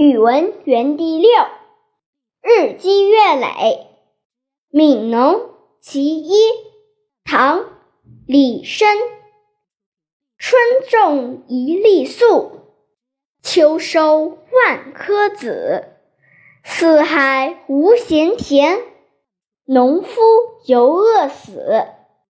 语文园地六日积月累。悯农其一唐李绅。春种一粒粟秋收万颗子。四海无闲田农夫犹饿死。